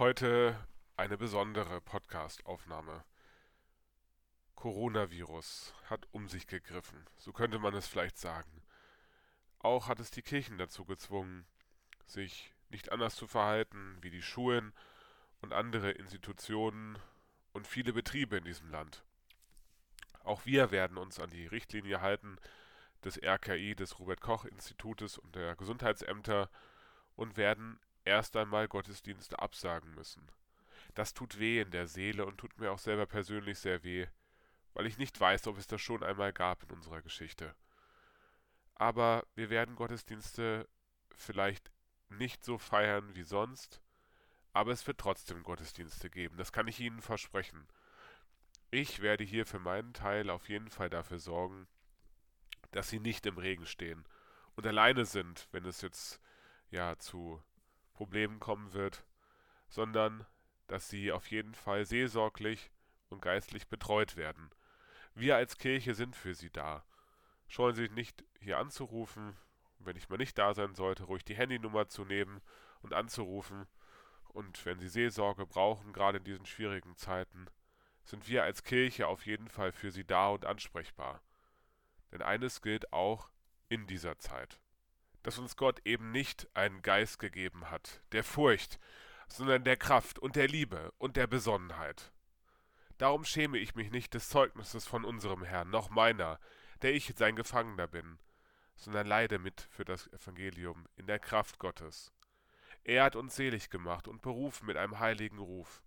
Heute eine besondere Podcast-Aufnahme. Coronavirus hat um sich gegriffen, so könnte man es vielleicht sagen. Auch hat es die Kirchen dazu gezwungen, sich nicht anders zu verhalten wie die Schulen und andere Institutionen und viele Betriebe in diesem Land. Auch wir werden uns an die Richtlinie halten des RKI, des Robert Koch Institutes und der Gesundheitsämter und werden erst einmal Gottesdienste absagen müssen. Das tut weh in der Seele und tut mir auch selber persönlich sehr weh, weil ich nicht weiß, ob es das schon einmal gab in unserer Geschichte. Aber wir werden Gottesdienste vielleicht nicht so feiern wie sonst, aber es wird trotzdem Gottesdienste geben, das kann ich Ihnen versprechen. Ich werde hier für meinen Teil auf jeden Fall dafür sorgen, dass Sie nicht im Regen stehen und alleine sind, wenn es jetzt ja zu Problemen kommen wird, sondern dass sie auf jeden Fall seelsorglich und geistlich betreut werden. Wir als Kirche sind für sie da. Scheuen Sie sich nicht, hier anzurufen, wenn ich mal nicht da sein sollte, ruhig die Handynummer zu nehmen und anzurufen. Und wenn Sie Seelsorge brauchen, gerade in diesen schwierigen Zeiten, sind wir als Kirche auf jeden Fall für Sie da und ansprechbar. Denn eines gilt auch in dieser Zeit dass uns Gott eben nicht einen Geist gegeben hat, der Furcht, sondern der Kraft und der Liebe und der Besonnenheit. Darum schäme ich mich nicht des Zeugnisses von unserem Herrn, noch meiner, der ich sein Gefangener bin, sondern leide mit für das Evangelium in der Kraft Gottes. Er hat uns selig gemacht und berufen mit einem heiligen Ruf,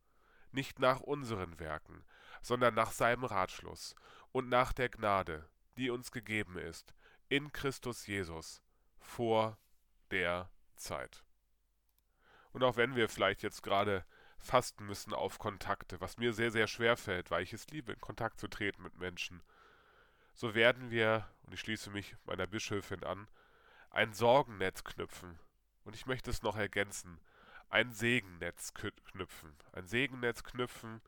nicht nach unseren Werken, sondern nach seinem Ratschluss und nach der Gnade, die uns gegeben ist, in Christus Jesus, vor der Zeit. Und auch wenn wir vielleicht jetzt gerade fasten müssen auf Kontakte, was mir sehr, sehr schwer fällt, weil ich es liebe, in Kontakt zu treten mit Menschen, so werden wir, und ich schließe mich meiner Bischöfin an, ein Sorgennetz knüpfen. Und ich möchte es noch ergänzen, ein Segennetz knüpfen. Ein Segennetz knüpfen,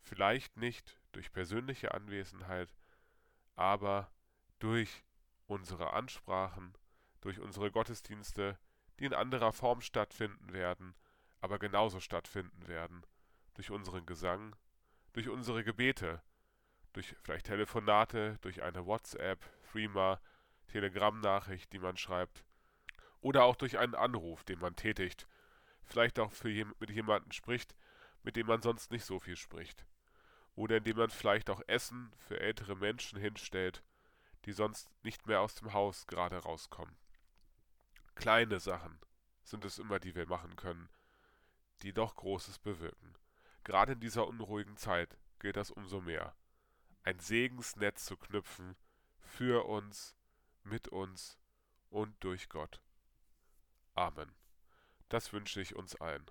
vielleicht nicht durch persönliche Anwesenheit, aber durch unsere Ansprachen, durch unsere Gottesdienste, die in anderer Form stattfinden werden, aber genauso stattfinden werden, durch unseren Gesang, durch unsere Gebete, durch vielleicht Telefonate, durch eine WhatsApp, Threema, Telegram-Nachricht, die man schreibt, oder auch durch einen Anruf, den man tätigt, vielleicht auch für jem mit jemandem spricht, mit dem man sonst nicht so viel spricht, oder indem man vielleicht auch Essen für ältere Menschen hinstellt, die sonst nicht mehr aus dem Haus gerade rauskommen. Kleine Sachen sind es immer, die wir machen können, die doch Großes bewirken. Gerade in dieser unruhigen Zeit gilt das umso mehr. Ein Segensnetz zu knüpfen für uns, mit uns und durch Gott. Amen. Das wünsche ich uns allen.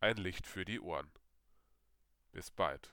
Ein Licht für die Ohren. Bis bald.